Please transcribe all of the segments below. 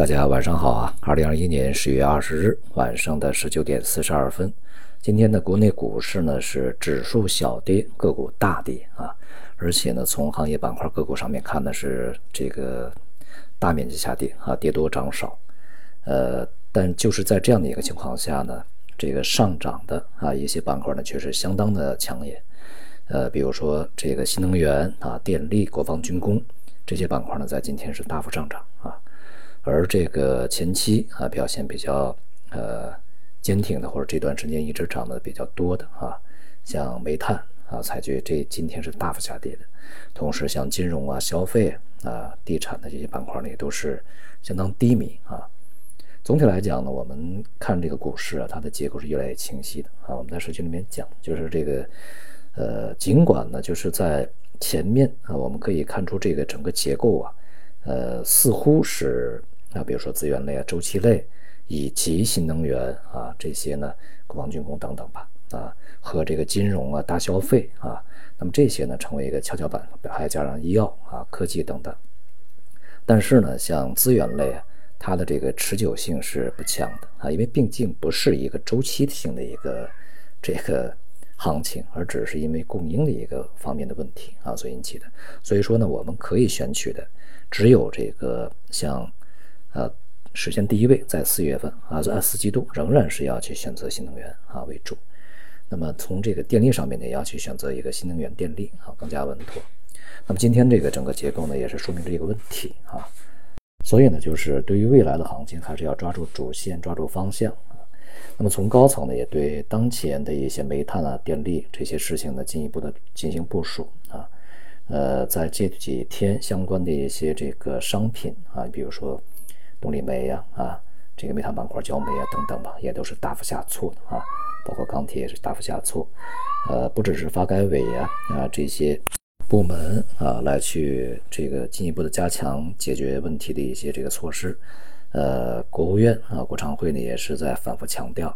大家晚上好啊！二零二一年十月二十日晚上的十九点四十二分，今天的国内股市呢是指数小跌，个股大跌啊！而且呢，从行业板块个股上面看呢是这个大面积下跌啊，跌多涨少。呃，但就是在这样的一个情况下呢，这个上涨的啊一些板块呢却是相当的抢眼。呃，比如说这个新能源啊、电力、国防军工这些板块呢，在今天是大幅上涨啊。而这个前期啊表现比较呃坚挺的，或者这段时间一直涨得比较多的啊，像煤炭啊，采取这今天是大幅下跌的。同时，像金融啊、消费啊、地产的这些板块呢，也都是相当低迷啊。总体来讲呢，我们看这个股市啊，它的结构是越来越清晰的啊。我们在社区里面讲，就是这个呃，尽管呢，就是在前面啊，我们可以看出这个整个结构啊，呃，似乎是。啊，比如说资源类啊、周期类，以及新能源啊这些呢，国防军工等等吧，啊和这个金融啊、大消费啊，那么这些呢成为一个跷跷板，还加上医药啊、科技等等。但是呢，像资源类啊，它的这个持久性是不强的啊，因为毕竟不是一个周期性的一个这个行情，而只是因为供应的一个方面的问题啊所引起的。所以说呢，我们可以选取的只有这个像。呃，首先第一位在四月份啊，在四季度仍然是要去选择新能源啊为主。那么从这个电力上面呢，也要去选择一个新能源电力啊，更加稳妥。那么今天这个整个结构呢，也是说明这个问题啊。所以呢，就是对于未来的行情，还是要抓住主线，抓住方向。那么从高层呢，也对当前的一些煤炭啊、电力这些事情呢，进一步的进行部署啊。呃，在这几天相关的一些这个商品啊，比如说。动力煤呀，啊，这个煤炭板块、焦煤啊等等吧，也都是大幅下挫的啊，包括钢铁也是大幅下挫。呃，不只是发改委呀啊这些部门啊来去这个进一步的加强解决问题的一些这个措施，呃，国务院啊国常会呢也是在反复强调，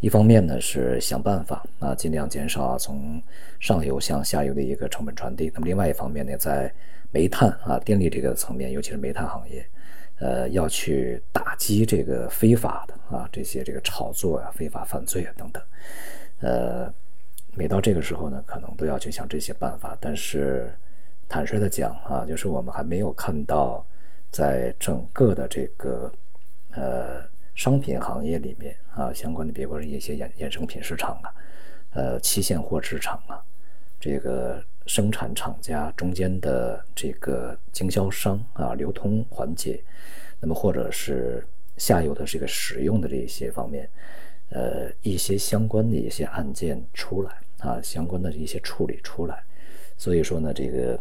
一方面呢是想办法啊尽量减少从上游向下游的一个成本传递，那么另外一方面呢在煤炭啊电力这个层面，尤其是煤炭行业。呃，要去打击这个非法的啊，这些这个炒作啊、非法犯罪啊等等。呃，每到这个时候呢，可能都要去想这些办法。但是，坦率的讲啊，就是我们还没有看到，在整个的这个呃商品行业里面啊，相关的，别说一些衍衍生品市场啊，呃，期现货市场啊，这个。生产厂家中间的这个经销商啊，流通环节，那么或者是下游的这个使用的这些方面，呃，一些相关的一些案件出来啊，相关的一些处理出来，所以说呢，这个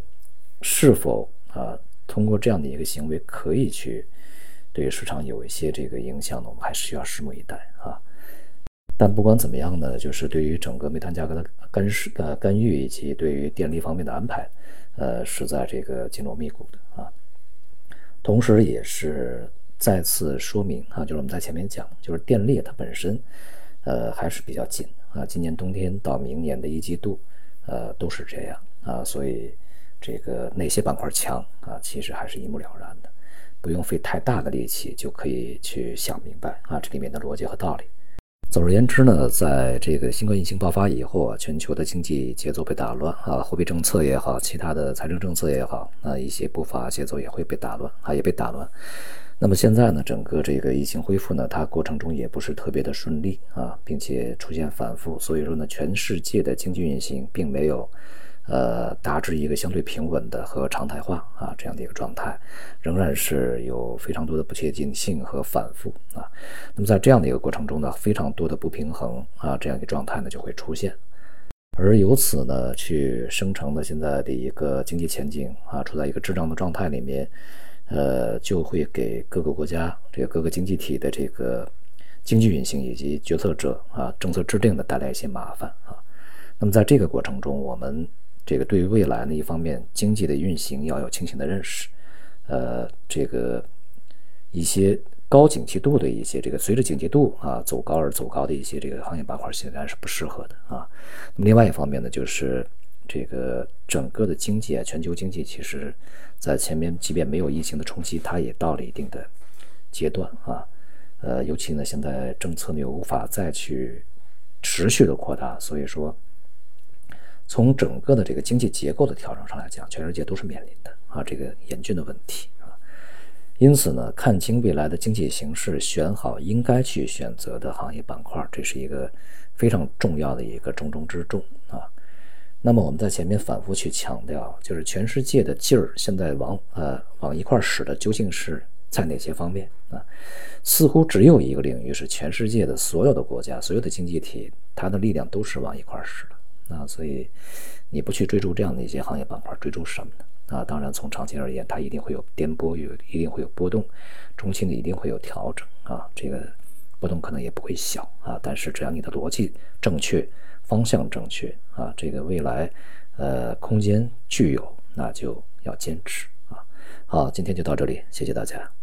是否啊通过这样的一个行为可以去对市场有一些这个影响呢？我们还是需要拭目以待啊。但不管怎么样呢，就是对于整个煤炭价格的干涉、呃干预，以及对于电力方面的安排，呃，是在这个紧锣密鼓的啊。同时，也是再次说明啊，就是我们在前面讲，就是电力它本身，呃，还是比较紧啊。今年冬天到明年的一季度，呃，都是这样啊。所以，这个哪些板块强啊，其实还是一目了然的，不用费太大的力气就可以去想明白啊，这里面的逻辑和道理。总而言之呢，在这个新冠疫情爆发以后啊，全球的经济节奏被打乱啊，货币政策也好，其他的财政政策也好，那一些步伐节奏也会被打乱啊，也被打乱。那么现在呢，整个这个疫情恢复呢，它过程中也不是特别的顺利啊，并且出现反复，所以说呢，全世界的经济运行并没有。呃，达至一个相对平稳的和常态化啊这样的一个状态，仍然是有非常多的不确定性和反复啊。那么在这样的一个过程中呢，非常多的不平衡啊这样一个状态呢就会出现，而由此呢去生成的现在的一个经济前景啊处在一个滞胀的状态里面，呃，就会给各个国家这个各个经济体的这个经济运行以及决策者啊政策制定的带来一些麻烦啊。那么在这个过程中，我们这个对于未来呢，一方面经济的运行要有清醒的认识，呃，这个一些高景气度的一些这个随着景气度啊走高而走高的一些这个行业板块显然是不适合的啊。那么另外一方面呢，就是这个整个的经济啊，全球经济其实，在前面即便没有疫情的冲击，它也到了一定的阶段啊，呃，尤其呢，现在政策呢又无法再去持续的扩大，所以说，从整个的这个经济结构的调整上来讲，全世界都是面临的啊这个严峻的问题啊。因此呢，看清未来的经济形势，选好应该去选择的行业板块，这是一个非常重要的一个重中之重啊。那么我们在前面反复去强调，就是全世界的劲儿现在往呃往一块使的究竟是在哪些方面啊？似乎只有一个领域是全世界的所有的国家、所有的经济体，它的力量都是往一块使的啊。所以你不去追逐这样的一些行业板块，追逐什么呢？啊，当然从长期而言，它一定会有颠簸，有一定会有波动，中期呢一定会有调整啊。这个波动可能也不会小啊，但是只要你的逻辑正确。方向正确啊，这个未来，呃，空间具有，那就要坚持啊。好，今天就到这里，谢谢大家。